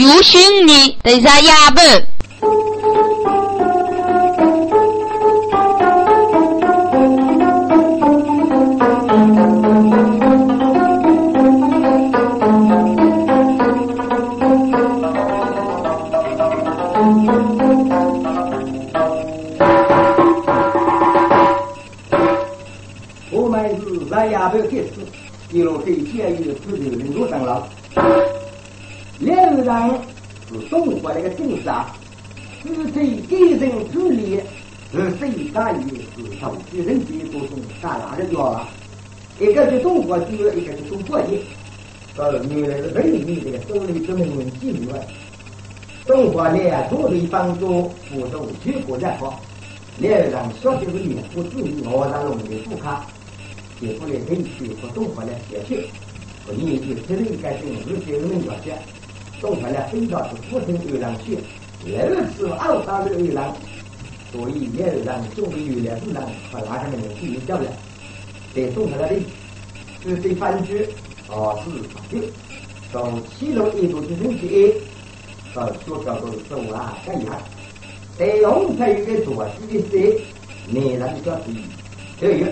有心你得在衙门。是中国那个政杀，是对个人主理，是谁干预是受举人的各种干哪的掉了。一个是中国主，一个是中国的。到原来是美丽这个州里这么一门纪律外，中国呢多对帮助辅助全国人好，两人小的是脸不注意，我让弄的不看。结果呢，可以去和中国来解决，和你就这里该进入这个人了解，中国呢非常是不听有人去，二次二大的有人，所以也有人中国有两是人和哪个人去交了，在中国那里，是对番剧啊是法律，从七楼一路的人去，到所叫做走啊这样，在用才有个做事的事，男人叫第一，这个。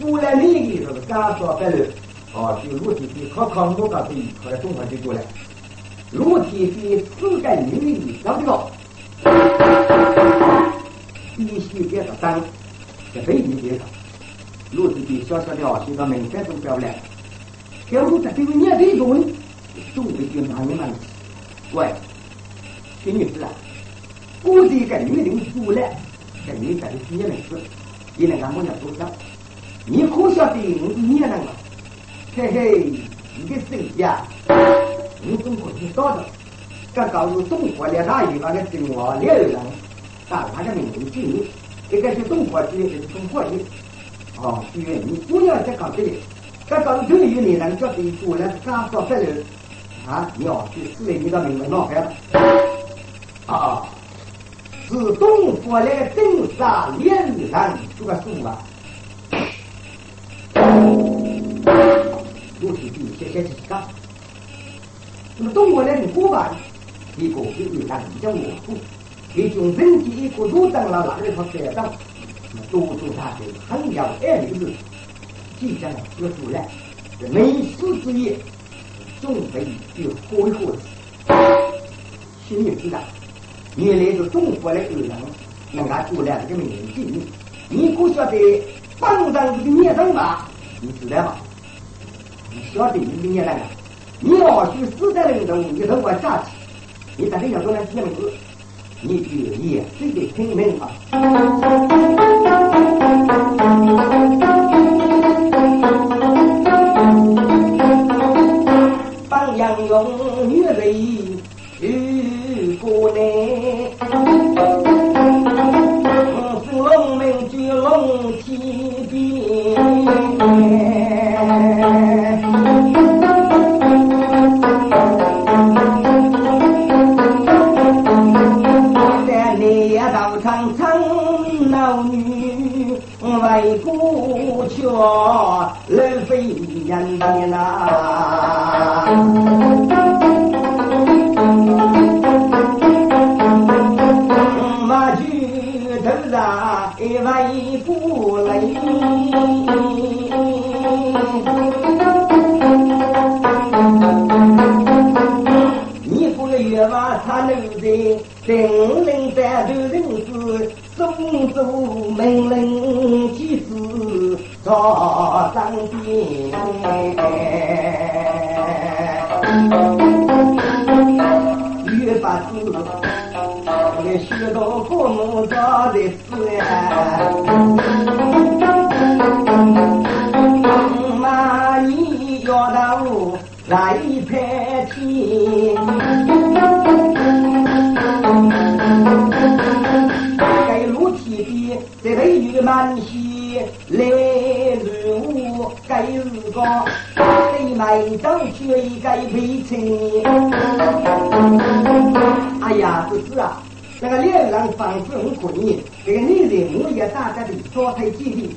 过来那个时候，刚说白了，啊，就陆地的靠康多高地，后来中国就过来，陆地的四个女的？找这个，必须给他当，在北京街上，陆地的小小的哦，现在门山都标来，给我这这个年这个问，中国就拿你们，喂，听你知啊，我这个女人出来，跟你在这些人是，你那俺们要多少？你可晓得我是你那个？嘿嘿，你的手呀，你中国知道的，这告诉中国的那一那个中国两人，打他的名字记忆，一个是中国的，一个是中国的。哦，因为你不要再搞这个，这告诉这里有你人叫你过来刚说这人啊，你要去四类你的。名字闹开了。啊，是中国的正杀两人这个数啊。陆续第些些几个。那么中国人的古板，一个就有人比较模糊，一种整体一个路长了哪一套学长，那么多数他是很有爱的是，即将要出来，没事之夜，准备就喝一火心里知道，原来是中国的有人，人家出来这个名字，你不晓得帮上这个孽人吧？你知道吗？你晓得你的孽人啊？你要去死在人中，你头我扎起，你到底要做那几个名字？你就也是得听明啊。放羊用女人去过呢，人个两人方式很可疑，这个女人我也大家的双腿肌力，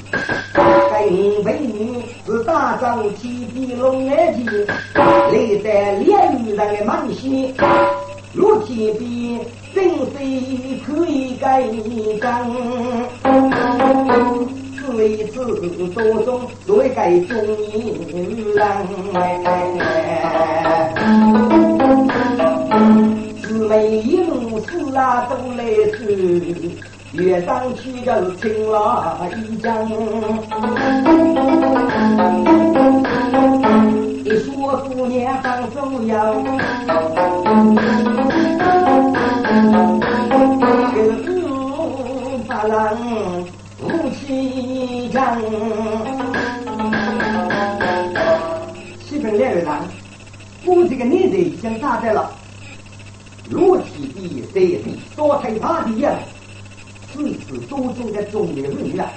听了一江。一说姑娘放手要。郎武气强，西本两位郎，我这个女的已经打在了，裸体的在地多害怕的样，此次多中的中年人了，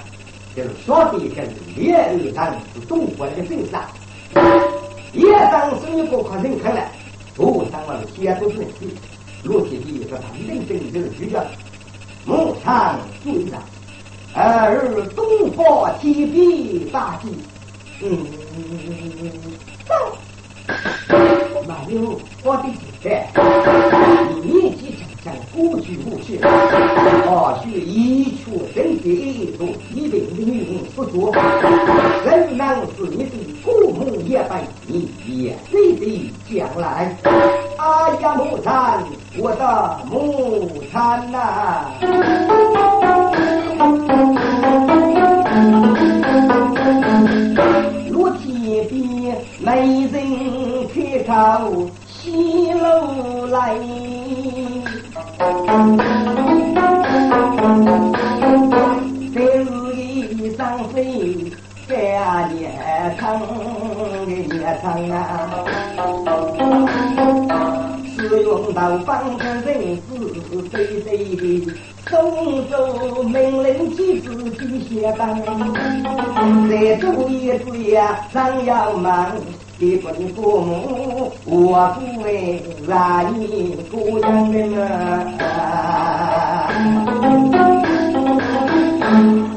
就是说的跟两位郎是中国的正杀，也当是一个可人看了，不当了些都是题，裸体的和他认真就是主角。牧场主上，而东方天地大吉。嗯，走。没有我的钱，你年纪轻轻过去过去，或许一出生的做一定的女人不做，仍然是你的父母一辈，你也必的将来。哎呀，木产，我的木产呐！落天边没人开口西楼来，在日里上飞干夜长的夜长啊！使用到方才人是谁谁的，送走命令机子去写单，再做一次呀，常要忙，一份父母我不为让你孤单的啊，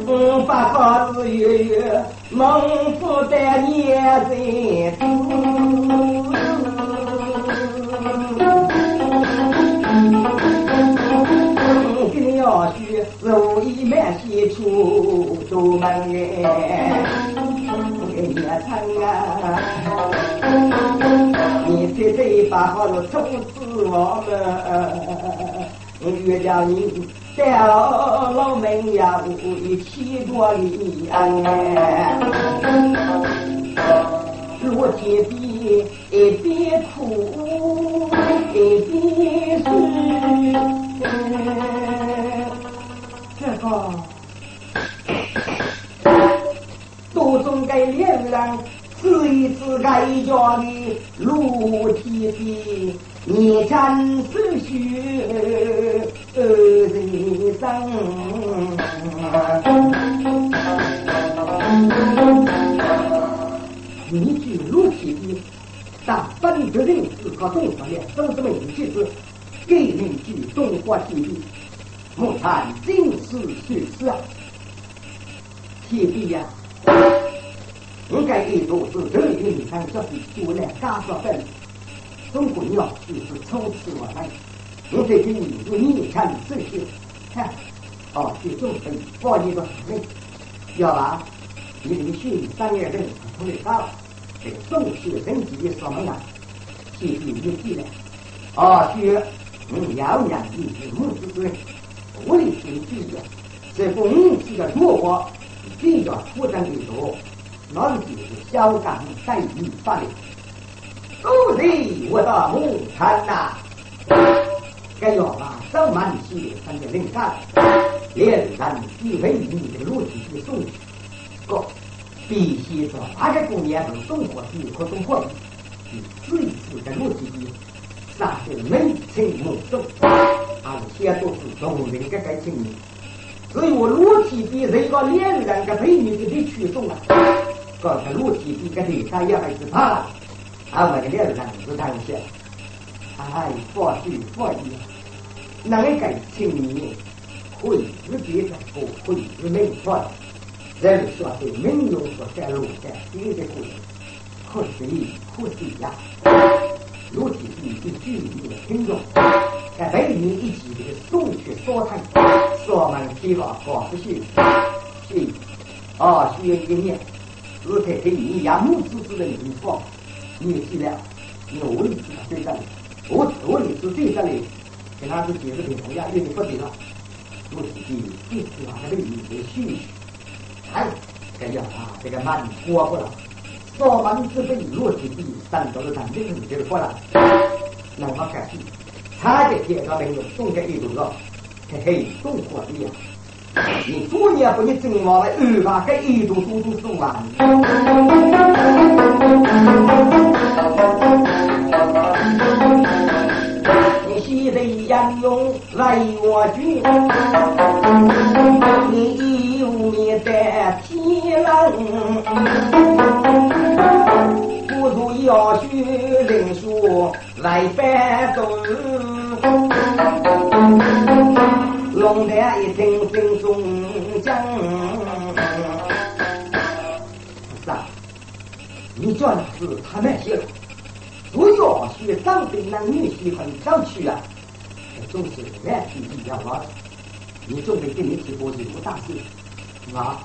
嗯，八号子月月，孟府的年在要去如意满西出出门哎，你唱啊！你这一把好了从此我们约叫你到老门要一起多礼哎，如今的一边哭一边多种给两人吃一次该家的露体的，你真是血人生。你去露体的，但本的人是靠动作的，都是没有气质，给人去中华体的。木炭尽是血丝啊！铁弟呀，应该给都是这里的女生说的，就来干说的。中国要就是从此我来，我这给你是逆产这些，看，哦，去种分，报一个人，要吧？你这个血三年人从里高，这个送血人级的什么呀？铁弟你记得，哦，血，嗯，要养你是木子子。为情计较，这公气的弱国，比较负担的多，那就是小刚待遇法律。都是我的母亲呐，该要把手满血分的灵感，连人必为你的肉体去送。哥，必须说那个姑娘从中国去可中国，你最次的肉体的，杀得眉清目秀。啊，些都是动人的感情，所以我裸体比人家两人个美女的被取送啊。刚才裸体比个人家也还是怕，啊，我的两人是这样想，哎，放心放心，那个感情里会是别的，不会是没错的。人说的没有说在路在别的故事，可惜可惜呀，裸体比比距离的听众。在北面一起这个送去烧炭，烧门提高高不去，去啊，需要一年，日太太你养母子子的地方，你记了，你位置在这里，我我位置在这里，跟他是几个平同样，因为不对了，我自己最喜欢的里面休息，哎，这样啊，这个蛮过不了。烧门之辈落地地，三到了三这个就是过了，那么开始。他的介绍人员送给一路了，嘿嘿，送货的呀！你昨年不你正往来二八给一路都都送完。你西在杨勇来我军，你有面的天冷。不如要学人书来翻读，龙胆一听心中惊。是啊，你做的是他那些了。不要学长辈男女喜欢上去啊，总是难题一样啊。你准备给你提过这个大事啊？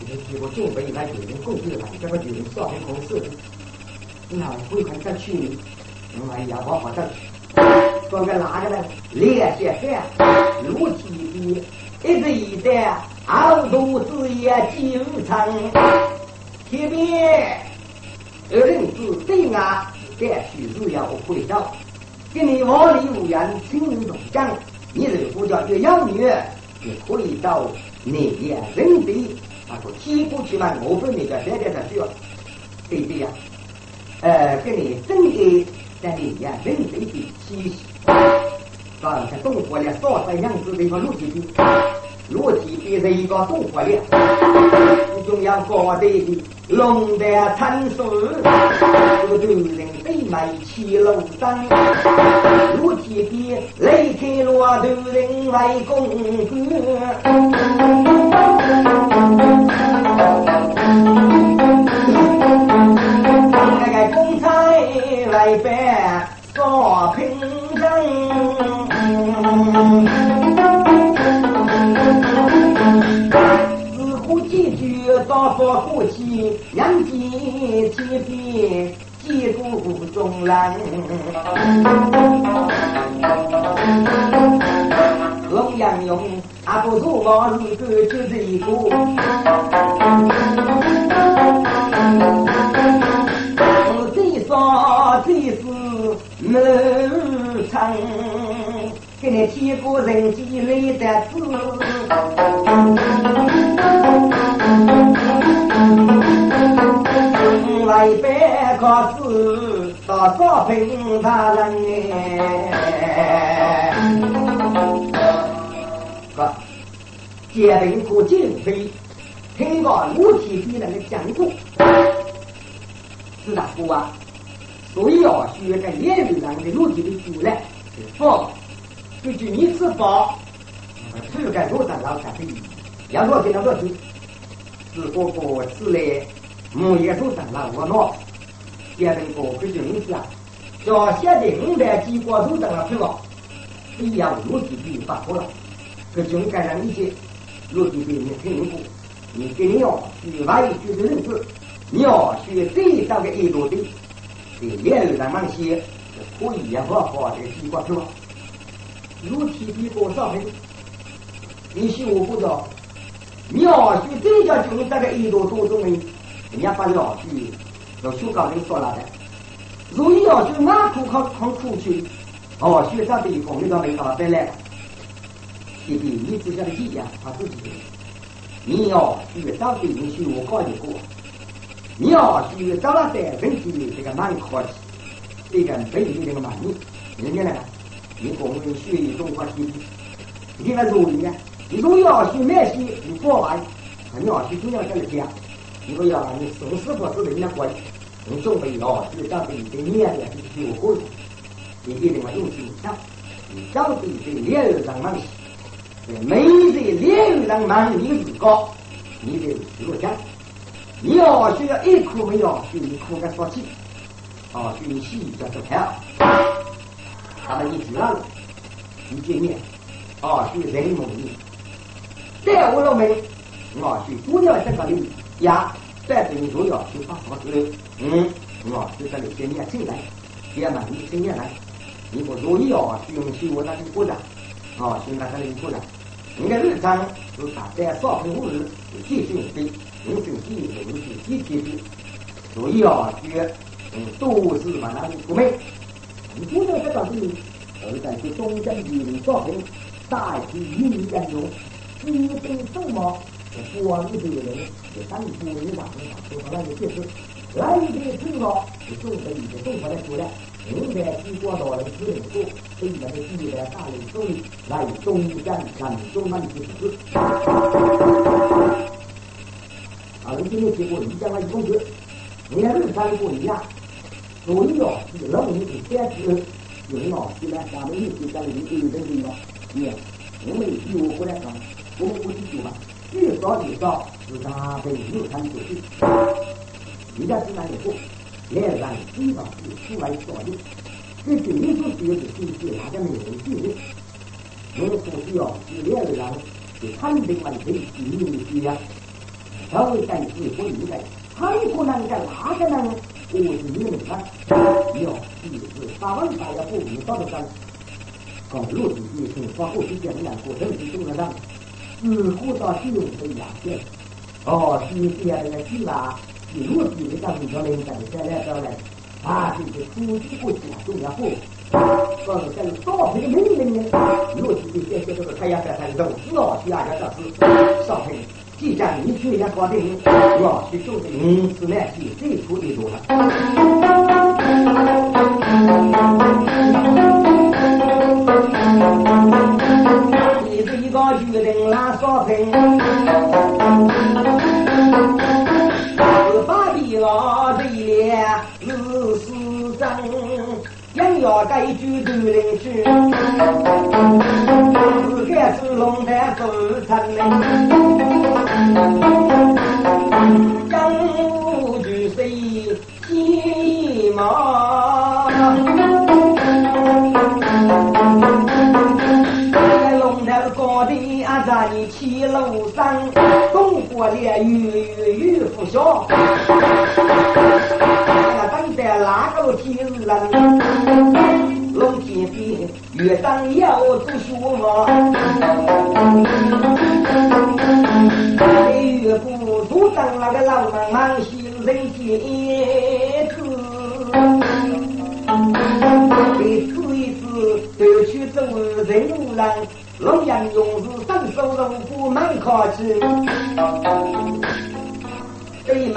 你提过准备来有人供给了，这个有人上门公司。那汇款再去，哎呀，我好的，说个哪个呢？连些饭，路体的，一直一代，二肚子也经常，前面二人子对俺，该去是要回到，跟你往里无言，亲人同讲，你如果叫越养女，也可以到那边人地，他说提过去嘛，我分那个现在才需要，对不对呀？呃，给你整个在里面人类的体系，啊，在动活了少三样子的一个肉体的，肉体变成一个动活了，中央高的龙的参数，这个女人对美起楼上，肉体的雷天罗头人为公公差来办少平几句道说过去，两肩前边几股中人。龙阳勇，阿不如往日个就是一个。早最是满城，给你提过人间来的字，个字，多少平大人哎！个接人过进飞，听个五体的人的讲过，是哪个啊？所以要学个言语上的逻辑的主来是佛，根据你吃饱，吃个肉上老才可以。要说这样逻辑，是哥哥吃来木叶肉上老我闹，别人哥哥就你讲，叫现在五百几锅肉上了吃了，一样逻辑就发错了。这种感染一些逻辑被你听过，你给你要学外语的认识，你要学最少的一多的。这连二三万些，可以也不好这个西瓜是吧？如体比多少分？你修不着，苗须这叫就这个一多多种的，人家把苗须要修高人说了的。如果要求哪苦靠靠出去，哦，学长地方你到没搞得来？弟弟，你只晓得一样，他自己。你要学长地方修我高一过。你要去找了带人的这个蛮客气，这个本地这个蛮人，人家呢，你工人学一中华体系，你看容易啊？你如果要去买些，你过完，你要去中央这里讲，你说要你送师傅是人家贵，你准备要去找的这年的就有可能，你一定要用心想，你找的这两人上忙，每日两人忙你自高，你得如何讲？你要需要一颗没有，就一颗个说起，哦，就你洗叫做票。他们你知道了，去见面，哦，去人梦里。在我老妹，我去姑娘这个里呀，在这里主要去发好之类。嗯，我去这里见面进来，别嘛你进来来，你不如意哦，去用去我那里过的，哦，去那里过的。你的日常是大在少平五日继续的，人生记忆都是集体的，所以啊，学嗯都是往那里出门。你姑娘这个里，而在去东江地里少平，大体运严重。一对什么？光的人，也当初你哪能说出来的解释？来的最早是送给你的送回来出来，现在经过到了四零多，对面的地在大人手里来东山山东南之子。啊，你今天结果你讲了一公子，你看日常不一样，所以哦，是老人是坚持用脑子来咱们一起讲的有人的了，也我们有过来讲。我们不去说最，少越少，是大被有产出去。人家是哪里做？连让基本是出来少用。这是民族学的经济，大家没有记录。我们所需要是两个人是产品问题，经营需要。都在是不应该，很可能在哪个呢？我是你们看，要就是八万大要不五到的上，公路自己从发过去讲两过程是中了上。似乎到使用这两件，哦，是这样的是吧？一路地的上面条领导再来再来，啊，这是初级国家重要货。说是跟少平命令呢，路地的先些这个太阳在山东，只要去阿家这是少平，既然你去人家搞定，要去做的五是来是最初的路了。硬要改句都能去，是该是？龙潭走成江湖巨谁心毛？在七楼上，中国的鱼鱼鱼不小。那等在哪个天日了？龙天边月上要做什么？月不阻挡那个老茫茫行人间子，一次一次都去走人浪。龙阳勇士伸手入虎门开去，对面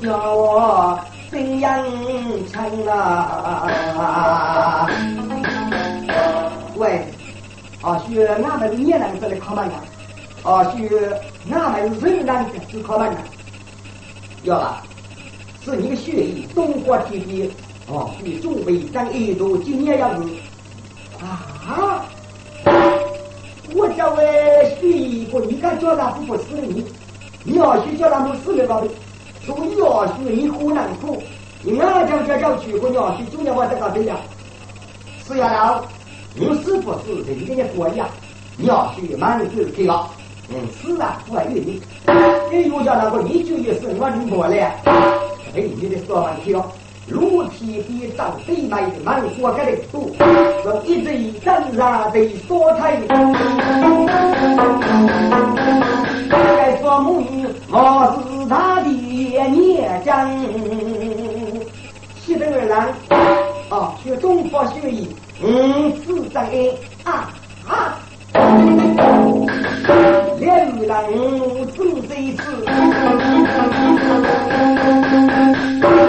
要我怎样唱啊？啊，是俺们越南这里考门啊？啊，是俺们人人是考门啊？要了，是你的血液，中国体系，哦，比中北长一度今年要是啊。我叫为学一个，你敢叫他不不死的你？你要去叫他们死的高的，所以要学你苦难苦。你俺叫叫叫去，我要去中间我这个对呀。是呀老，你是不是人家的国呀？你要去满是这个，嗯，是啊，我愿意。你又叫那个你就也是我领过来，哎，你的说问题了。如体比上最美的满国格的多，用一对真然的所态。该说母女我是他的孽将，西北二郎啊，学中国学艺，嗯，是真啊啊。连二郎正这一次。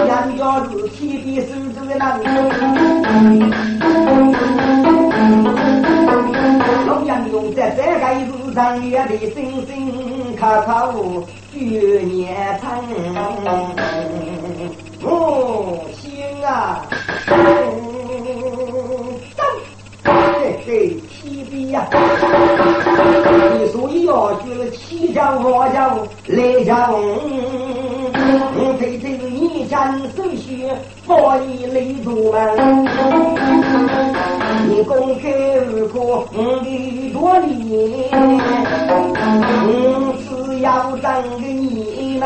杨家是天地守住的那龙阳勇在这个路上也得声声口口绝年长。我心啊，走，嘿嘿，天地呀！你说要就是七家八家来家。山手续报你雷祖门，你公开二哥五里多里，五次要争给你们，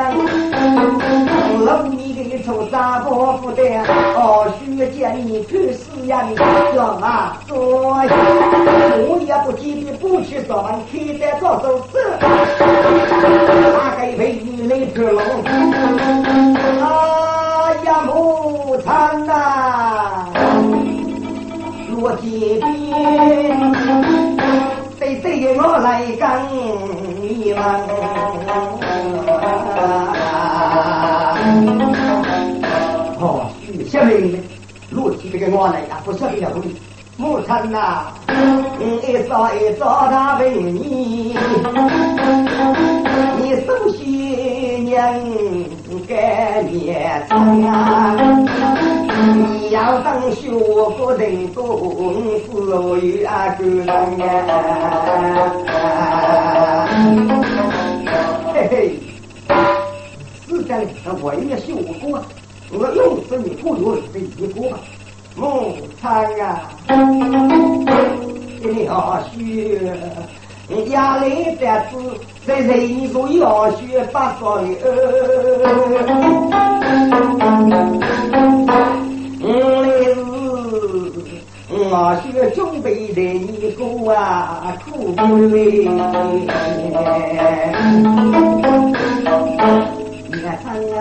老你给出三伯不得，哦，需见你去死呀你叫啊，做我也不记得不去早晚开单做手子，大概陪你来吃龙。啊呀，母亲呐，落地边，得对我来跟你们。我来呀，不晓得要不母亲呐，一早一早他问你，你首先娘。该年长啊，你要当学不成功，只有啊个人啊。嘿嘿，是的，我也学过，我用是你不用这一个木仓啊，你要学。压力在此，在人说要学八方的儿。我来是，我学准备的一个啊苦逼。你看啊，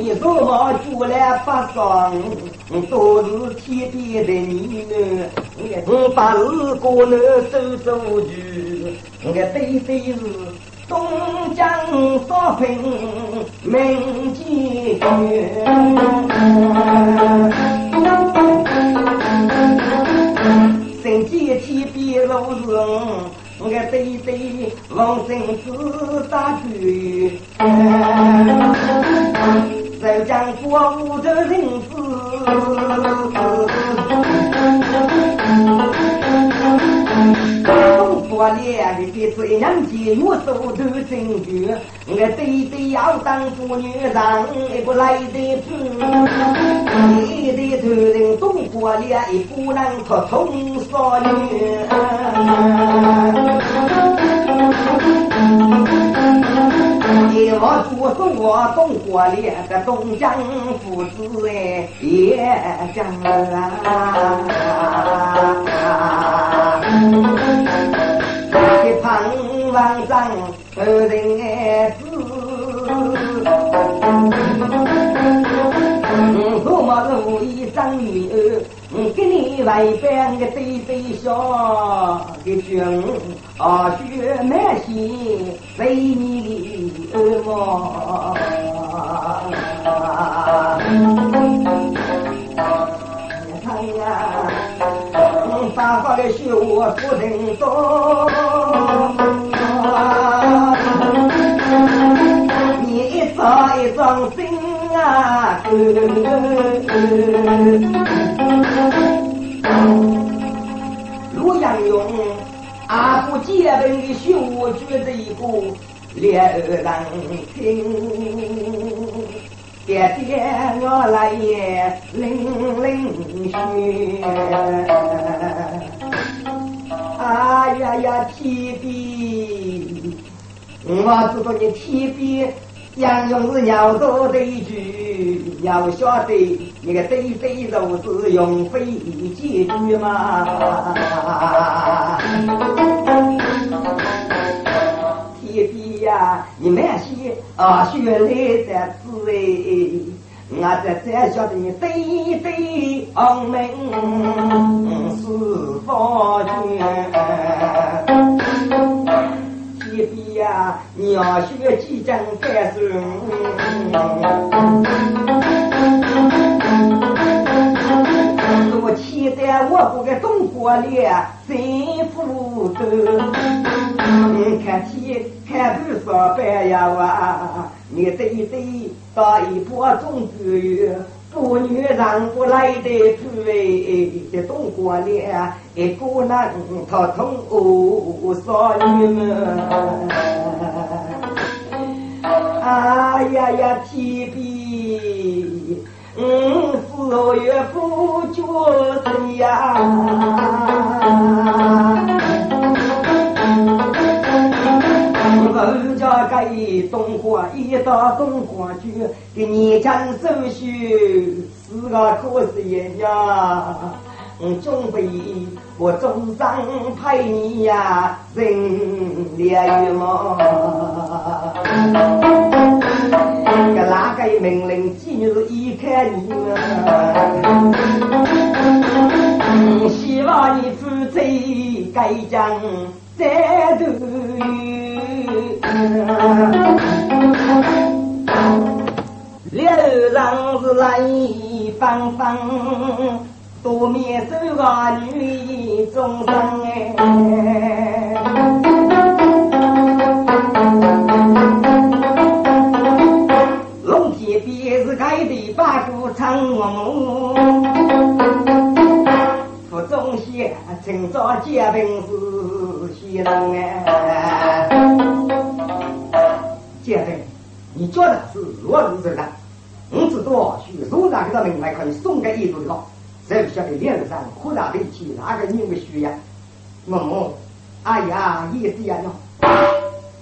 你说我出来八方，都是天边的你呢。我把二哥呢走走去，我对对是东江少平名妓身见天边如是我对对王生子打去，再将国务的人子。我练的是最娘姐，我手头真绝，我对对要当妇女让一个来的主，你的头人东过练，一不能可通少女。做是我东过练的东江父子哎，也讲啊。唐王上二人子，多么如意生女儿，给你外边个对对笑的君，啊血满心为你的儿么？你看呀，大发的绣不人多。一桩心，陆阳勇阿不结本的秀绝这一个猎人听，爹爹我来也领领学，哎呀呀提笔，我知道你提笔。杨勇是鸟多对句，要晓得那个对对肉是用飞几句嘛？天地呀，你们些啊学来的滋味，我这才晓得你对对红门是方全。一比呀，鸟学几张干手，我期待我国的中国脸幸福的。看起看地上班呀哇，你对对打一波中国月。妇女让不来的主哎，这东过年一个男他同哦少女们，哎呀呀，提笔嗯，四月不觉得呀。我家盖东华一道东华剧，给你讲手续是个可惜呀。嗯，准备我中上派你呀，人连嘛。个哪个命令今日一看你嘛？希望你负责该将再度。六郎是来放放。多面手啊，女终生哎。龙天边是开的八股长龙，府中县趁早结婚是喜人哎。结婚，你觉得是如何子的？我知道，许书上这个名牌可以送给一族的。再不晓得脸上扩大力气，哪个人会需要？我，哎呀，也是呀喏。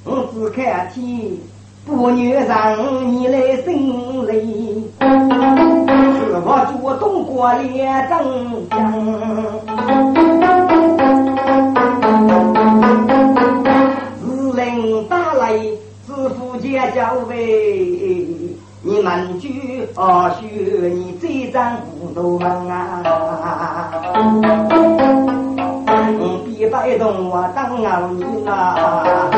我只看天不女让你来心里，是我就动过脸正江。你们句二叔，你最张都忙啊！别摆动我当熬你啊！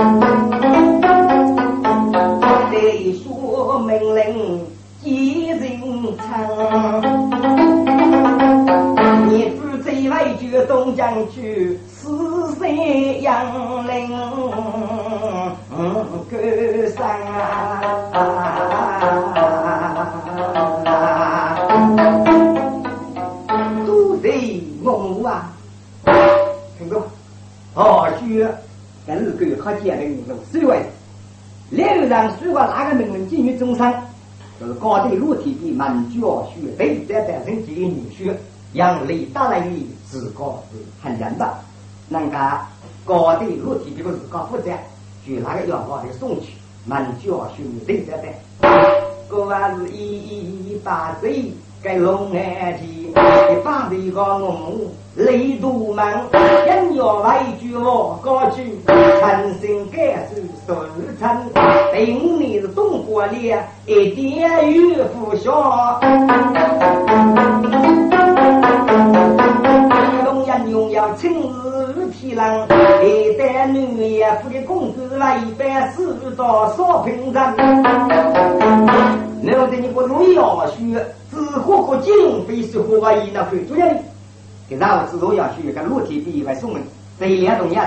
得说命令几人唱？你住在外局东江去，四山杨林歌声啊！哦，许跟日狗他建的名字，所以两人如果哪个命令进于中山，就是高对裸体比满教学对在诞生几个女婿，让李大来的自个是很人的，那个高对裸体比个自个负责，就那个要把的送去满教学对在在，个还是一一一把嘴。该龙眼田，一帮的个我雷都门，人要外句我高举，诚心感受收成。第五年是东国里，一点雨不下。自提篮，一代女也夫的公子来一百四到少平人。然后在你不容易要学。只火和金非是火把一那会主要的，然后是若要学跟裸体比外送门，这两种人，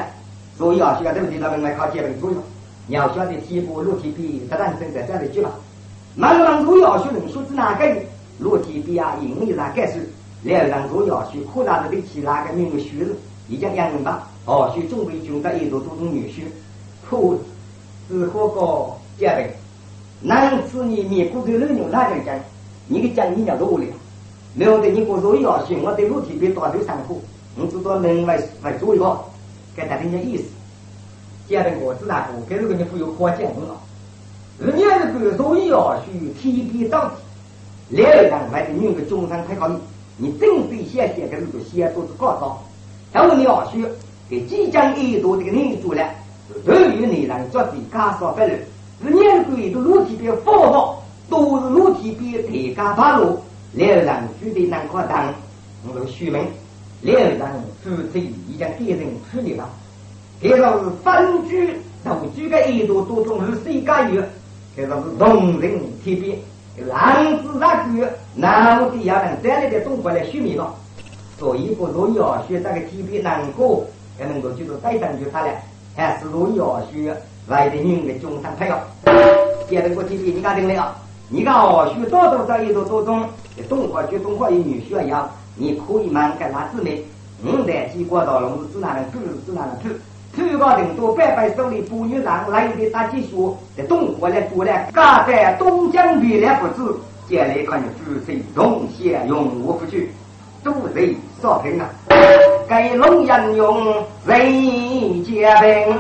所以要学这个地方门来考基本作用。你要晓得体部裸体比这诞生在这样的句吧。慢慢若要学能说是哪个裸体比啊，因为哪个是两人若要学扩大的力气哪个名学人，已经两人吧。哦，学中国军的一多多种女婿，破是火个结的，男子你面骨头肉牛哪个讲？你给讲你讲多了，然后的你过做要行，我对肉体比大头上课，我知道能为为做一个，给他点点意思。讲的我知道不？给这个你不有花钱的了。人家这个做要去提笔到底，两个人为的用个中山太考虑，你正对写写跟这个写都是高招。然后你要去给即将一多这个人做了，对于你人做的加少不了，人家这个都肉体比发达。都是裸体比铁杆八路，两人住的难可当。我这个书名，两人夫妻已经改成处理了。这个是分居独居的一度多种是谁家有？这个是同人体别，男子那个男的也能站立的中国来书名了。所以不若要学这个体别能够，才能够就是带上就他了。还是若要学外的人的中山朋友，现在我体别你讲定了。你看哦，学多多少一多多种，东华学东华与女学一样，你可以蛮跟他姊妹，五代几国到龙是指哪能土是指哪能土，土高人多百百手里不女郎来的大技术，在东华来过来，家在东江边来不止，将来看你夫妻同享永无福聚，都得少平啊！给龙人用人结平，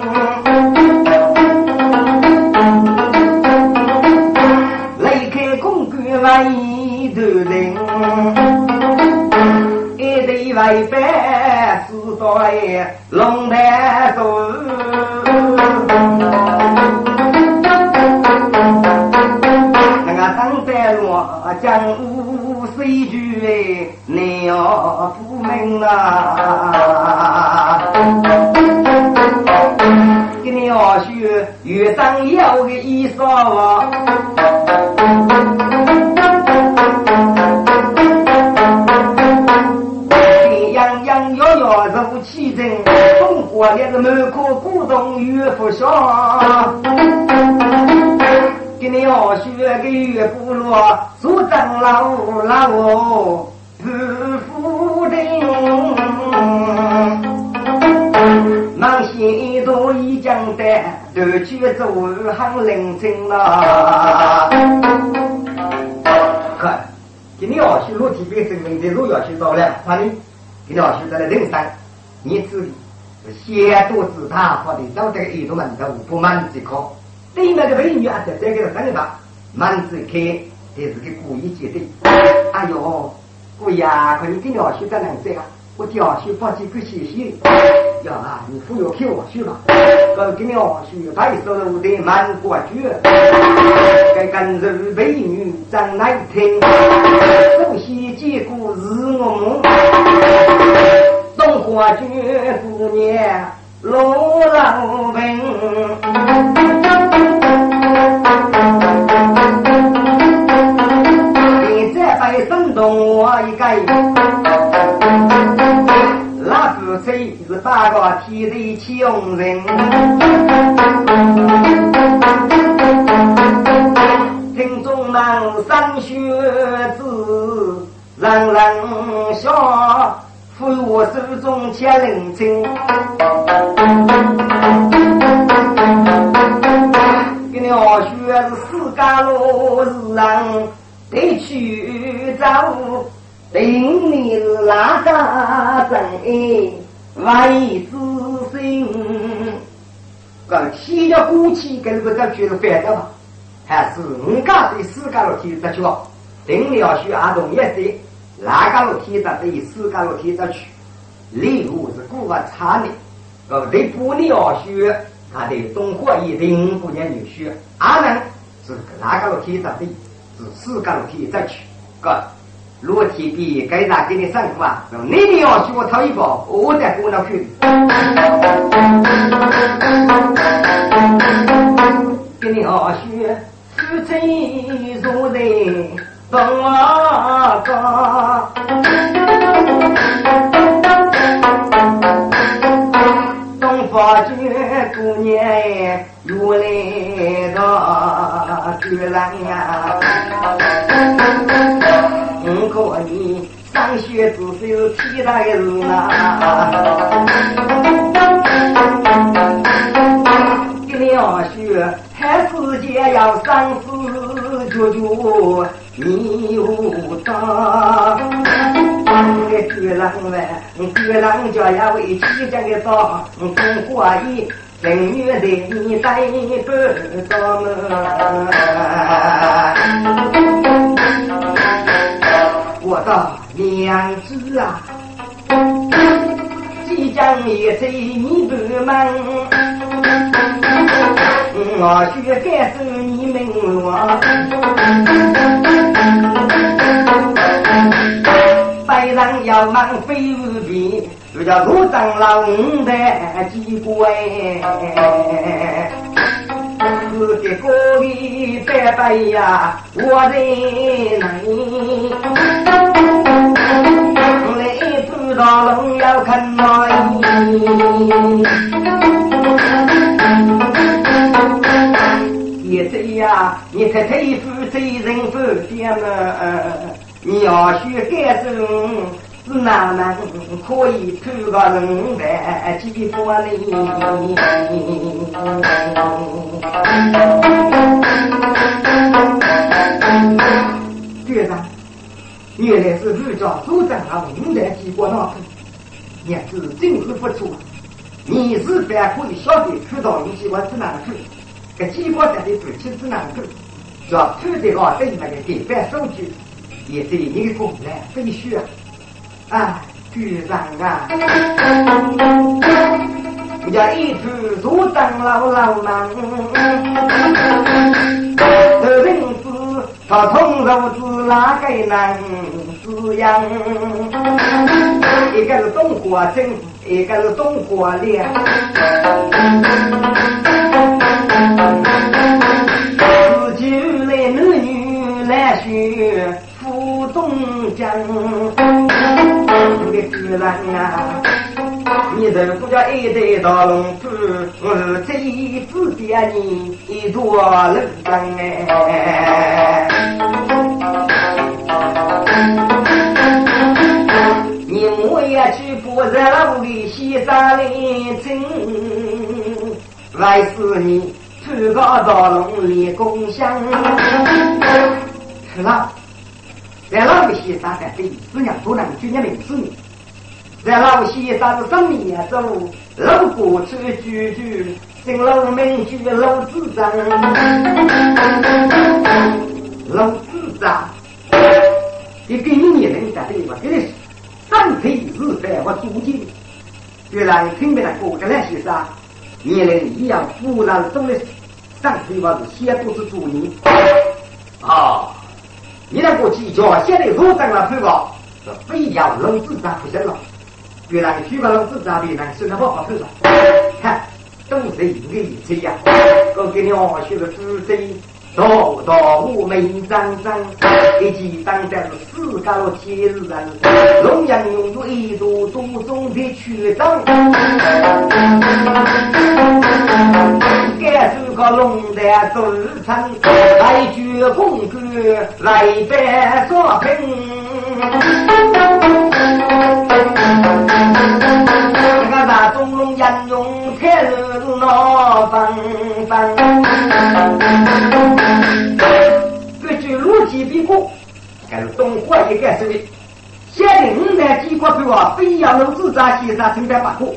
离开公馆外头人，一对外白四代龙台走。我江湖水剧难要不明啊！给你要学越长要个衣裳啊！气阵，中国的是满口古董越不少。今年要学个岳部落做长老老是夫人，忙些多已将的都去做行领证了。看，给你要学裸体被证明的路要去到了，哪里？给你要学在了人山，你这里先多自大，或者找这个一头门头不满即可。对面的美女啊，在这个山上，满嘴开，这是个故意接的。哎呦，姑爷，可你跟老师在哪在啊？我叫去放几个谢谢。呀啊，你不要看我去吧。我跟老师白手的满国去。该跟着美女长难听，首先结果是我们东华军姑娘罗老文。个天地穷人，听众们上学子，人人笑，扶我手中千人情。跟你学是四家路是人。得去找定你哪个真为自心？个天要过去，跟个这就是反的吧？还是五家对四家楼梯这去哦？定你要去阿东也是哪个楼梯上对四家楼梯这去？礼物是古法差的，呃，对不你要学，他的东火一定不念你学，阿能是哪个楼梯上的？四杠体再去，个裸体比该咋给你上课啊？你你要学我套一包，我再给我那去。给你好学，是真如人懂啊个。东方君姑娘如来的居然呀。如果你上学只是有期待人啊，一定要学，看世界要生死决绝，你无当。个巨人喂，巨人叫呀为起这个早，中国一正月的你带不到我的娘子啊，即将也在你不门，我需感受你们我。白人要忙飞无边，就叫路长老五代机关。自己个里拜拜呀，我在哪？来知道龙要看哪？也这呀，你太太夫妻人不见了，你要学改正。是哪能可以偷个人来几百里？局长，原来是日家组长和，五代机关那头，日子真是不错。你是反可以晓得看到你机关指哪个去，这机关在的主持指哪个去，叫看这个对那个地方数据，也对你的功劳必须啊，啊局长啊，人家一直组长老老忙，这人子他从肉子哪个能滋养？一个是中国真。一个是中国脸，自己来男女来学副中将，的主人啊，你如果叫一代大龙珠，我这一次见你一座楼房哎。我也去不热老的西山林真，还是你出高到龙里共享。是了，在老的西山在对，只要不能举你名字，在老西山是生命走，路过去句句，新楼名句老子长，老子长，你给你年龄在对吧？给你。三岁日饭和租金，虽然听不得过个那些啥，年龄一样，忽然中的三岁娃是先都是主人啊！你那个计较现在如等了，对吧？是非要龙子长不行了。原来许个龙子长的人是那么好头了，看都是一个意思呀。我给你二学的主子。道道无名张张，一骑当在是四家乐天人，龙阳用作一座都中的区长。该是个龙胆走成，来举公主来拜作品。这个大中龙阳用天人闹纷纷。根据逻辑比过，还是东华一个是的。现在五代几国对我非要能自扎西沙承担不可。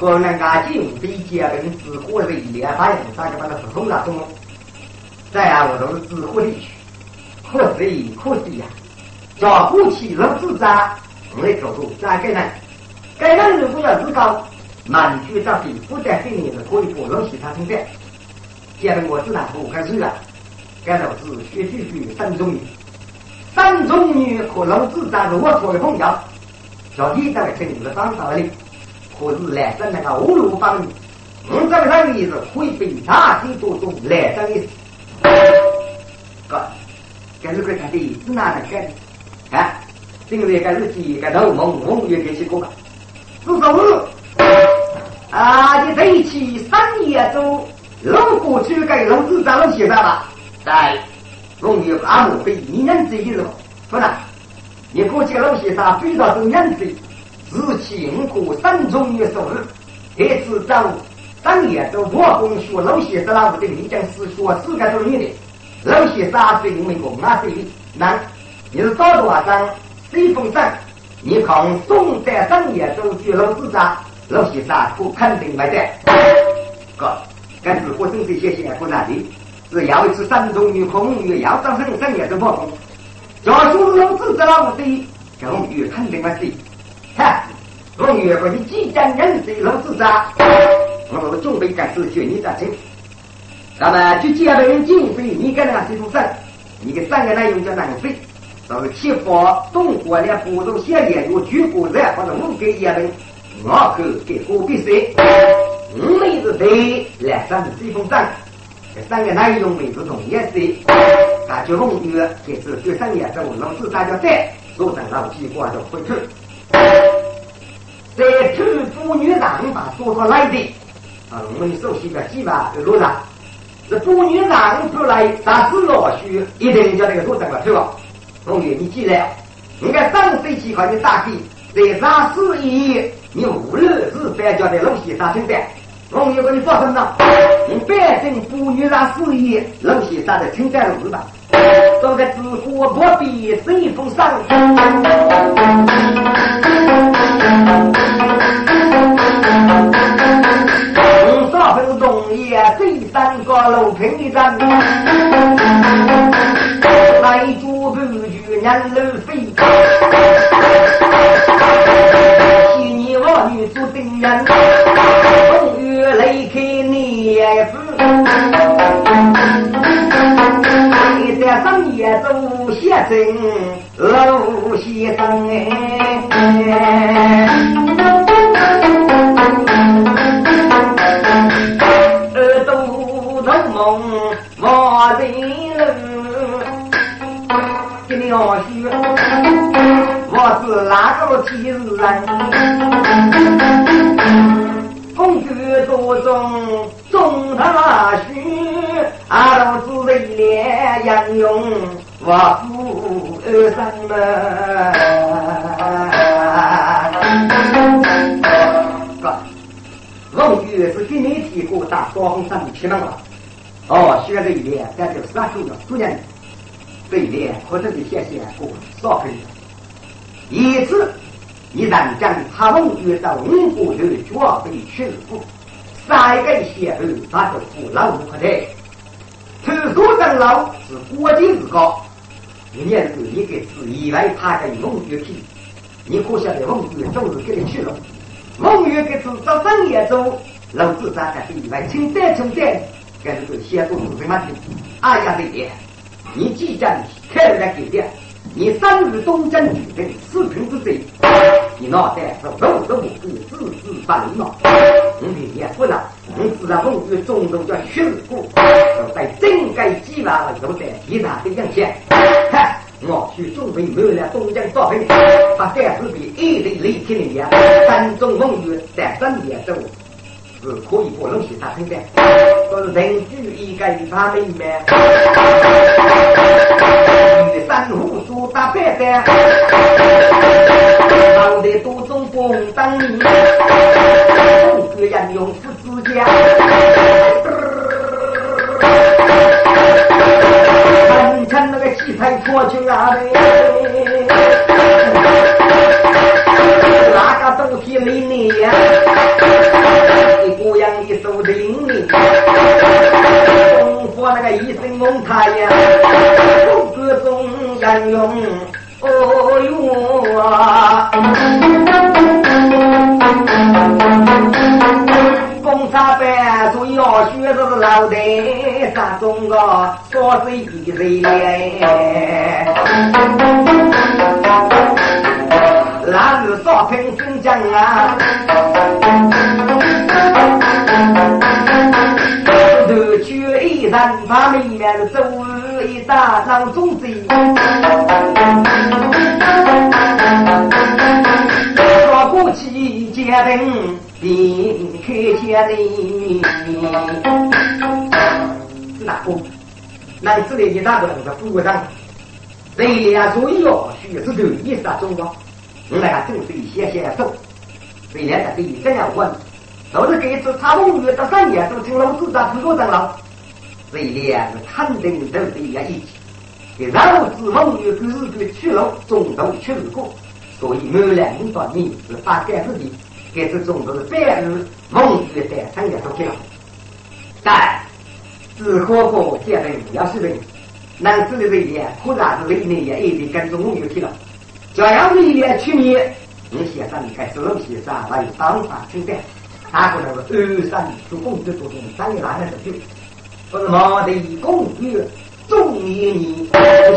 可能俺进非结跟自火的一连反应，大家把它通了中了。再啊，我都是自火的去，可惜可惜呀！叫过去能自扎，我来做做咋个该人如果要自高，满区照地，不在给你是可以不能西沙承担。现在我自然不开始了。该老子学句句三中女，三中女可能自在是我作为朋友，小弟在城市当道理，可是来生那个五路方面，我这个上意思会被大地多种来生意思。哥，该是个他的是哪能干？啊，今日该是几个头梦梦也给起过吧？四十五啊，你这一期三月中，如果去给龙子长了写上吧？在龙有阿母被一人追的时候，不然你过去老先生追到这人追，自起五个三中的收入，这次找当年都我公学老先生那部的李讲师学四个多年的，老先生对你们公啊对的，那你是找多少张随风山？你看宋代当年都学老子长，老先生不肯定买的，哥，但是我正这些先不难的。是要一次山中女空女要张生生也是不同。假如老子这老的，红女肯定没事。哈，红女和你即将认识老子咋？我准备干事学你咋听？那么就借人经费，你跟那谁出生？你的三个内容叫浪费，就是欺负中国的不同县业有举国人或者五个业人，我可给过必谁？我们是对来上是风山。这三个内容每是同一些，感觉风雨也是对三年中老师大家在做成老机关的回去。在处妇女上把说出来的啊，我们熟悉的几万路上，这妇女上出来，但是老许一定叫那个做成了对吧？同学，你记来，你该上飞机考你大地，在上四一，你无论是反叫的龙溪啥存在。我有个你发生了，你百姓妇女上事业，老先生的请在路吧。多个知乎不必随风上。五少分钟也最三个楼平站，人楼飞。替你我女做定人，风雨离开你在深夜中写真老先生哎，我，是哪个天人？公主多中中他须，阿老子为了杨勇我负二三门。哥，王局是给你提过打高峰山的去了吗？哦，现在一年，咱就三十了，主任，这一年或者是谢谢过少分，一次。一旦将他们遇到五国的绝被屈服，三个先后他就扶老不可得。头国长老是国际之高，一年是一个是意外他跟孟月去，你可晓得孟月总是给你去了，孟月给是早上也走，老子三个是意外，请再从再，跟这个先做是什么的？哎呀，对的，你即将开来给的。你生于东征举兵，四平之贼，你脑袋是都是无辜，自自反脑。你明年不能，你自然梦与中州叫血骨，在整改计划都在其他的影响。嗨，我去准备没了东征招兵，把盖世比一力力气的呀，三中梦与在三年中是可以不能其他分的，说是人居一个他明白。三虎做大白的，脑袋多种光当你，五个人用四指甲，看看那个气派脱去哪里？哪个东西理你呀？你姑娘的手灵灵，功夫那个一身猛太呀，各种。人用哦哟啊！公差班主要学的是老的三种个说谁比谁嘞？那是少平新疆啊！一人，把里面的走。一大张中贼，说不起结冰，离开家里。是哪个？那这里一大个那个副部长，对呀，所以哦，许是头一杀中国，我们还正是先先走。虽然这里这样问，都是给一次差不多的三年都成了自家副部长了。这两个肯定都是一起，给老子梦有个日子去了，中途去过，所以满两段名字八盖子的，给这中途是白日梦有在三年都去了。但只可可见人要是人，男子的这点可然是内内也一定跟着梦有去了。这样一年去年，你写上你看这种写上还有当法清淡，他可能是二三做工作做中，三年拿来的就。不是毛的公主，中年你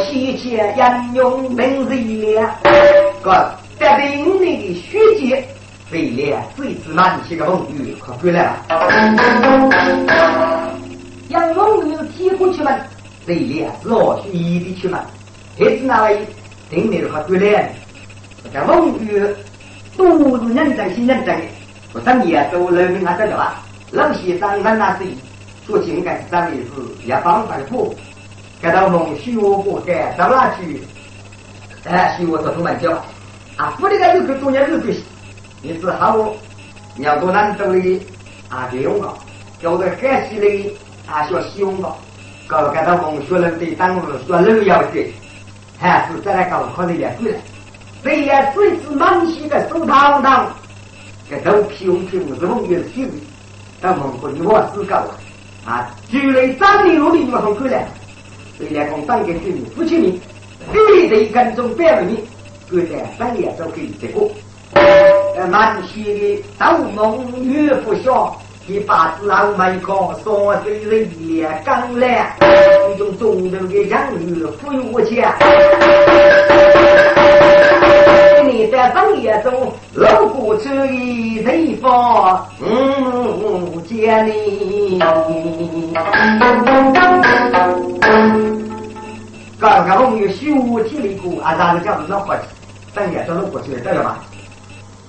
西切英勇明日亮，个得病你的血节，为了最子满些个风雨可回来了。杨龙女提过去了，为了老去一的去了，还是那位顶你可回来。这风雨都是认真心认真的，我三年都人民还得了？老先生那那是。做情感上面是也帮反复，给到梦虚我不该到哪去？哎，虚我做出门叫啊！不那个有个中间有个，你是好鸟多难得的啊！这种个，叫做海西的啊，叫西用个，搞感到孟学人对当时说路要紧，还是再来搞考虑两过来。虽然这次满西的苏堂堂，这头皮红皮红是孟月的兄弟，但孟国你我思考啊，啊就来张明路的地方过来，虽然讲当个居民夫妻名，对这一根中百万米，过在三年就可以结果。呃，满天的道梦越不小。一把子老门口，三岁人也刚来，一种中等的养女富裕无钱。在深夜中路过这一地方，嗯，见你。刚刚我们有修体力课，啊，咱们讲是老伙计，深夜中路过去，知道吧？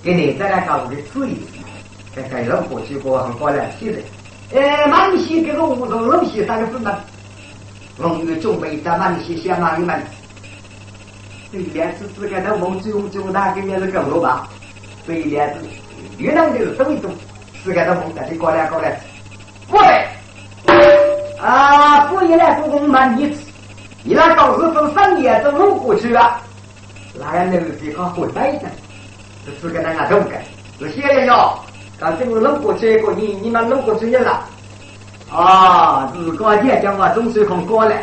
给你再来搞个注意。盖楼过去过很高了，现在，呃，满西这个屋头楼西三个分门，龙玉准备在满西先满一门，对联是自个头梦最最大给你是够了吧？对联是越南就是走一走，自个头梦在这过来过来，过来，啊，过来故宫满一次，你那搞是从三年都弄过去了，那样那个地方混在一这四个那个都干，是写的哟。刚这个弄过去一个，你你们弄过去了啊？日高点讲话总是很高了。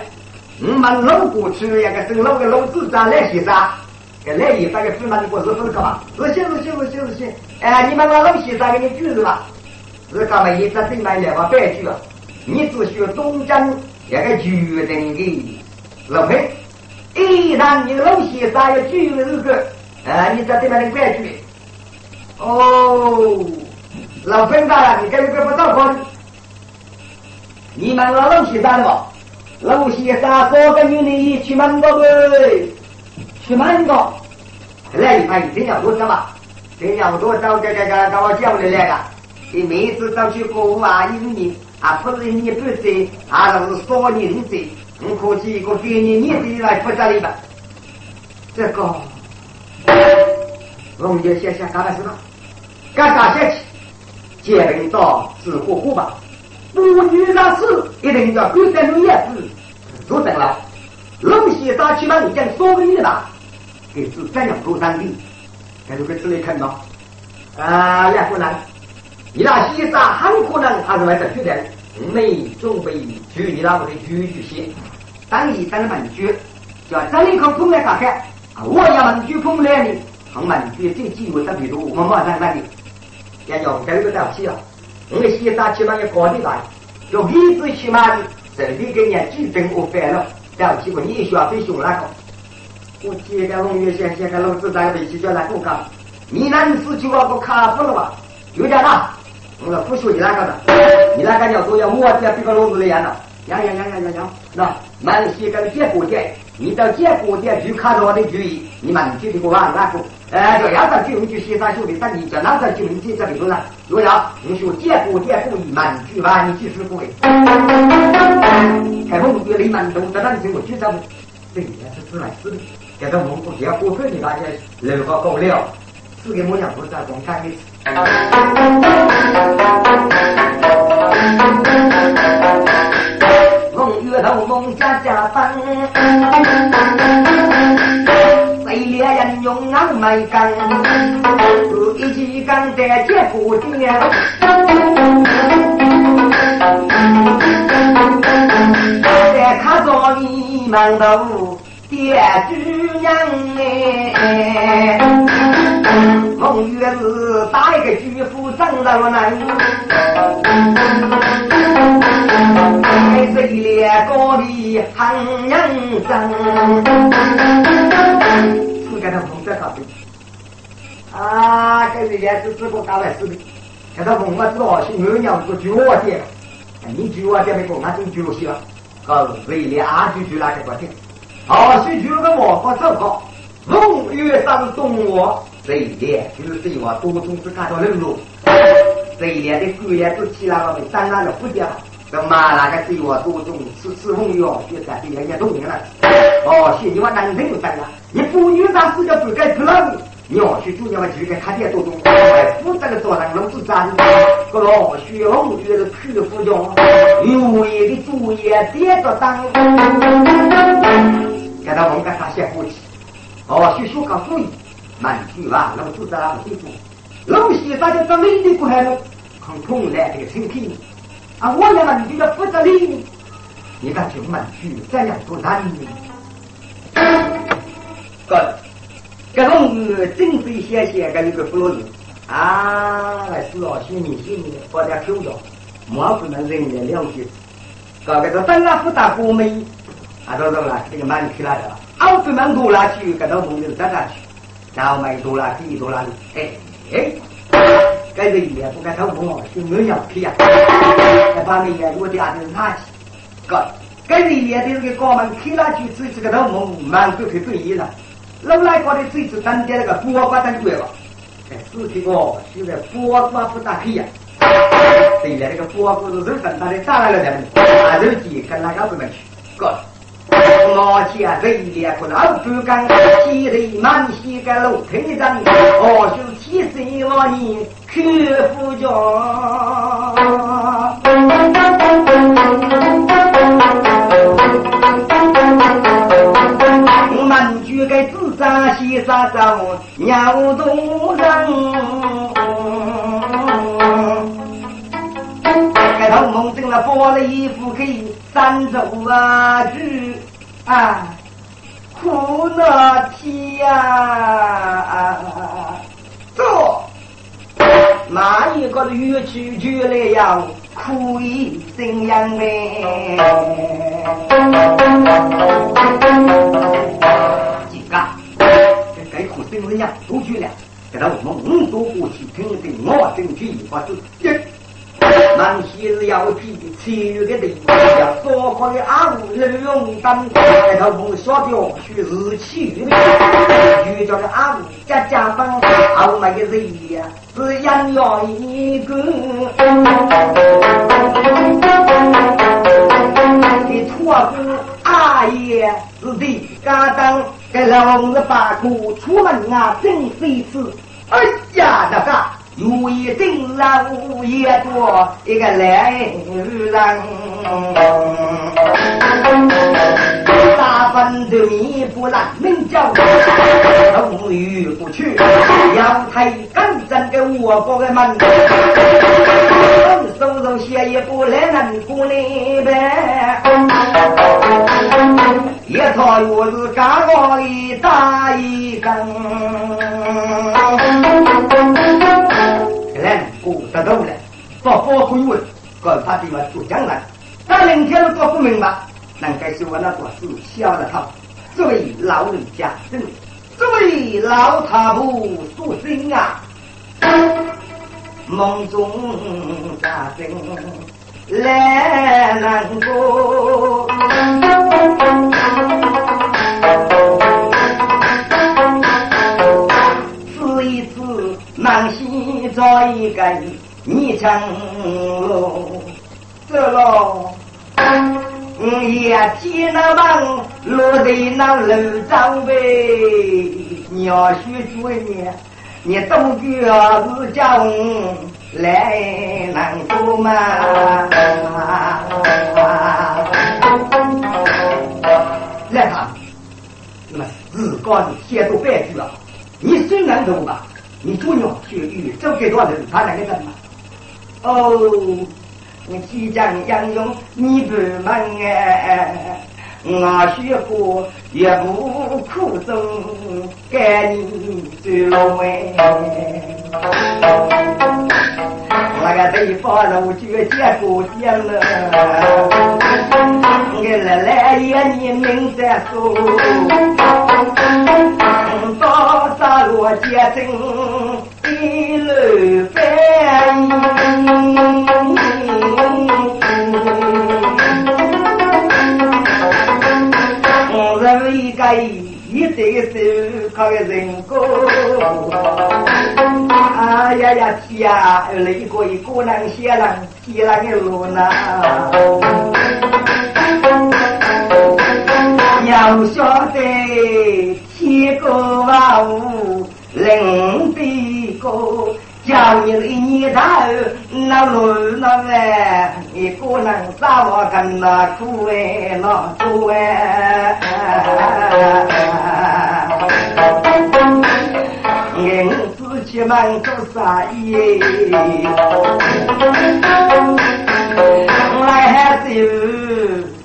我们弄过去一个正弄个老子长来些啥？给来一百个芝麻的果子分干嘛？是行是行是行是行。哎，你们那老些啥给你举是吧？是干嘛？一只正买两个白举啊？你只需要中间一个决定的老配。一旦你老些啥要举的这个，哎，你这对面的白举。哦。老分大了，你跟个不照顾，你们老老先生的吧？老先生说个女的去满个呗，去满个，来一盘一定要多少嘛？定要多少？这这这，我叫的来个，你每次找去购物啊，一年啊，不是你不在，啊，是少年在，我估计一个给你年底来负责的吧？这个，我们就先先干了是吧？干干下去。结婚到是过过吧，妇女上事一定要规在女儿子做成了。龙先生去把你讲说给你的吧，给是这样做上的，这就给这里看到啊，两个人，你那先生很可能还是外头去的，没准备去你那个的居住些，当一当门居，叫这里口碰来看看，我要门居碰来的，从门居这机会特别多，我马上那里。要用这个东西啊！我们先生起码要搞得来，用一子起码的，身体给人家举证我反了，然后结果你需要费熊那个。我接个龙月先先个龙子在微信叫来我讲，你那你是就把我卡死了吧？有点大，我说不学你那个的，你那个要做要我这比个老子来样的，样样样样样样，那满些个结果的，你到结果的就看到我的注意，你们具体给我按那个。哎，这要在九门就先生兄弟，但你叫哪在九门这这里头呢？若要你说结果结果一满句吧，你几十个位。开封有你满东，在那里我举手，这也是自来事的。这个蒙古只要过分的大家人好够了，是给模样不在光看的。梦月头梦家家班。人用俺没干，自己干的结果的，在看着你们都爹主人哎，孟月是打一个巨富长老男，在猎高里喊人生。是给他红色咖啡啊，给人家是自个搞来是的，给他红嘛知道是牛娘做猪窝店，你猪窝店没讲，那种猪西了，搞为了阿猪猪那个关键，好是猪个毛发走好，龙月上东物，这一点就是对我多种是看到人路，这一年的狗也都起来了，当然了不掉。这妈那个对我多种吃吃红药，就在对人家都明了。哦，谢你我男朋友在了，你不遇上事就不该知道你。要去做，你们就该看见多种。哎，负责的做人，老子站，个老徐红就是去副将，有一的主业接着当，给他问个啥些过去？哦，学学个注意，满句话老子在那个地方，老先生就这美的过海路，看通来这个身体，啊，我也满句要负责的，你看就满句这样做难呢？个，这种正规写写个一个不容易。啊，是哦，心里心里把点口罩，莫不能人来了解。搞个这本来不大过美，啊，到这了，这个蛮去了的，奥不蛮多了去，给到梦里站上去，然后买多了，第多了，哎哎，该这也不该偷摸，是没有皮呀。在把那也落地下头拿起，搞，该这也得给高门开了去，自己个头梦蛮不可对意了。老来搞的这次单点那个波瓜单对了。哎，事情哦，现在波瓜不打开呀。对了，那个波瓜是肉粉，打的打来了的，大肉鸡跟那个不能去。哥，我家这一两个老猪肝，鸡腿满西个路腿长，我是七岁老年去夫家。该自杀西沙走，鸟东人。该头梦中了剥了衣服给三走啊去啊，苦那天呀！走，哪一个乐曲就来要苦一声呀？嘞。今日呀，都去了，给他我们五多过去，听听我争取一发子。一，南西日要批七月的地，要多快的阿五日用灯，给他我们小调去日七月的，遇着个阿五家家分，阿五那个人呀，只养了一个。你托付阿爷是的，家当。给老子把苦出门啊，真是一次。哎呀，那个如意定老爷多一个来人，大分的米不烂，名叫终于不去，阳台更真给我过个门。手中写一不来能过那边，一套又是刚刚的大一根，来过得到了，把包回问，管他地方做将来，他明天都做不明白，能该是我那个是小的他，作为老人家，真作为老太婆说心啊。梦中大声来难过，试一次南溪找一个泥城路，走喽，也见那门落在那路上呗，鸟须追你。你终究是叫我来难过吗？来吧，那么日光写多半句啊，你虽然懂吧，你主要学语，走给多人，他那个什么？哦，你即将应用你不门哎。我学过一部苦衷，给你走了哎。那个对方路就结果见了，我来来也你明在说，到啥路结成哎呀呀天呀，一个一个人写人写人的路呢。要晓得天高万物，人比高，就要你一年大那路那来，一个人咋我跟那苦哎那苦哎。自己忙做啥耶？来还是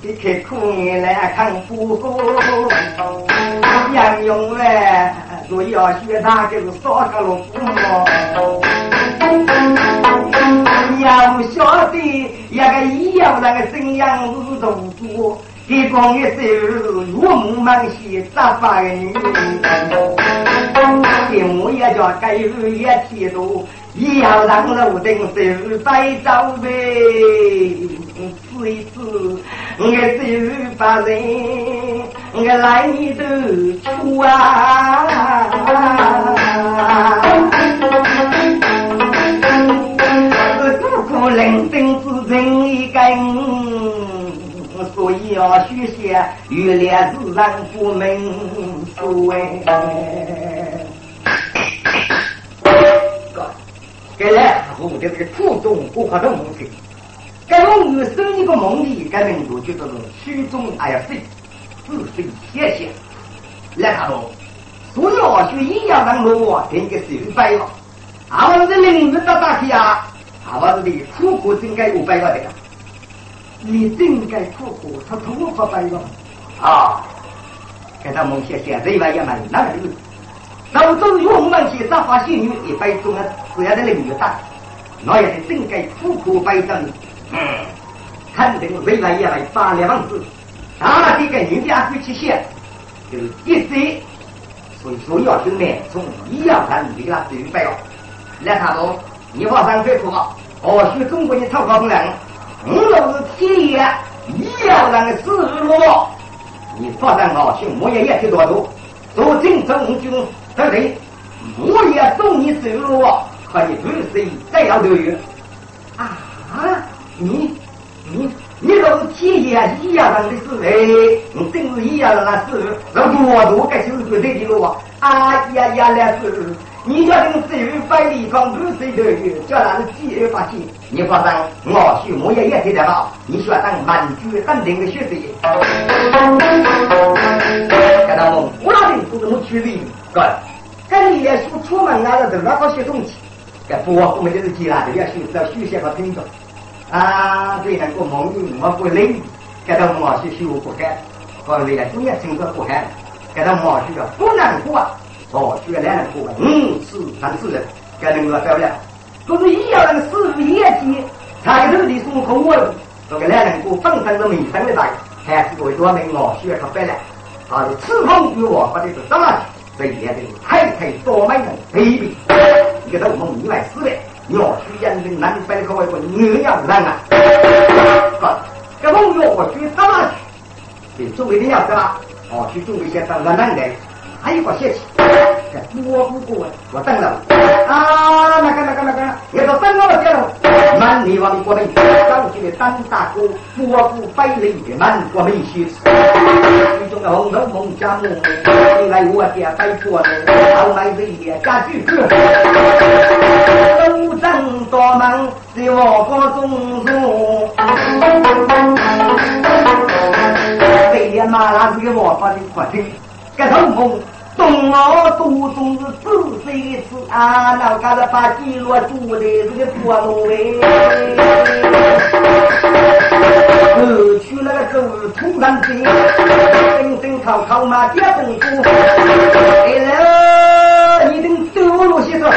你开苦来看夫妇，杨勇嘞，我要学他就是少个了父母。要晓得一个一样那个怎样是读书，一光一手入门满血扎发的女。父母也叫该日也提督，要让路灯手摆早呗，试一试，我手把人，我来你的出啊！不可能真是人一根，要学习原来自然不门所谓。该来我的这个初中国化的梦想，该梦与生一个梦里，该民族就叫做曲终而生，自随写写。来看喽，所有学一样当路啊，应该是有白了。啊，我这领域到大去啊，啊，我这里苦苦真该有白了的。你真该苦苦，他头发白了啊。给他梦写写，这一把也蛮难的。老周与我们去杂花仙女一百种啊，只要的领域大，那也是真该苦苦摆正。嗯，肯定未来也来发两房子，大这个人家会去写，就是一岁，所以说要去买从医药上给他准备了。来他说，你往上最苦了，我学中国人超高能，我都是体验医药上的思路。你发展好，去我也也去多多，做正中军。对不对？我也送你走路，和你不是再要留有啊？你你你都是体验一样的思维，你真是一样的那事，那多多该就是不对的了啊！呀呀，那是你叫人走百里方不是留有，叫他们继而发现。你放心，我学我也也听得好，你需要当满句肯定的。学习。看到我，我那里是怎么取的？对，跟你也说出门啊，了，头那个学东西，该不我们就是其他的要学，要学些和听着啊，对那个蒙语我不累，给他我去学不干，后来呀，主要听着不干，给他我去了不难过，哦，学两难过，嗯，是三四人，给他我漂亮，都是一样的事业绩，抬头的孙悟空我，这个两人过分分的没分的大，还是为多名我学他白了，他的，此风与我或者是什么？这也得太太多买人卑鄙，一个都蒙以外死的，要去验证南北可谓个女样人啊！好，这蒙要去怎么去？这周围的要干嘛？哦，去准备些当个男的，还有个血气。我不过，我等了啊！那个那个那个，也都等我了。满地王国民，上去的单大哥，我不百里的满国民血气。其中的红头梦家母，你来我家摆桌子，后来这些家具哥，都正多忙，是我国中中。这连马拉是个我发的快听，这头梦。东澳都中是自岁的事啊，那嘎子把记录住的这个破路哎，呃，去那个走土山村，声声靠靠嘛接功夫，哎来，你等走路些说，哎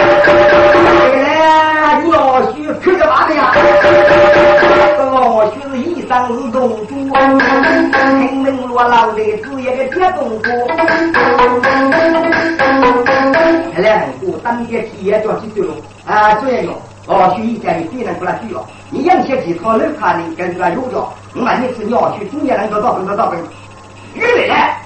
来，你要去去干嘛的呀？我学是一生是中主，听门落老的是一个铁公夫。来很多当地企业叫去走路啊，这样用。哦，学一家的别人过来去哦。你养些几套楼盘的跟着有着，我问你是要去中间能够到分到到分，越来。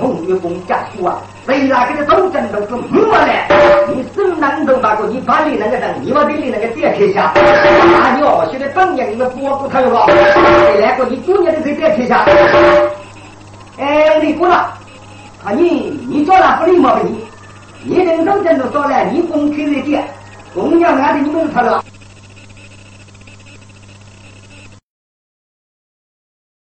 红月公家书啊，谁那个的都真都是没嘞。你手能都把个，你把你那个等，你把你那个点开下。啊，你哦，现在当年你们波不看了吧？谁来个你中年的可以点开下。哎，你过了啊，你你做了不礼貌的你？你人都真都说了，你公开的点，公家俺的门他了。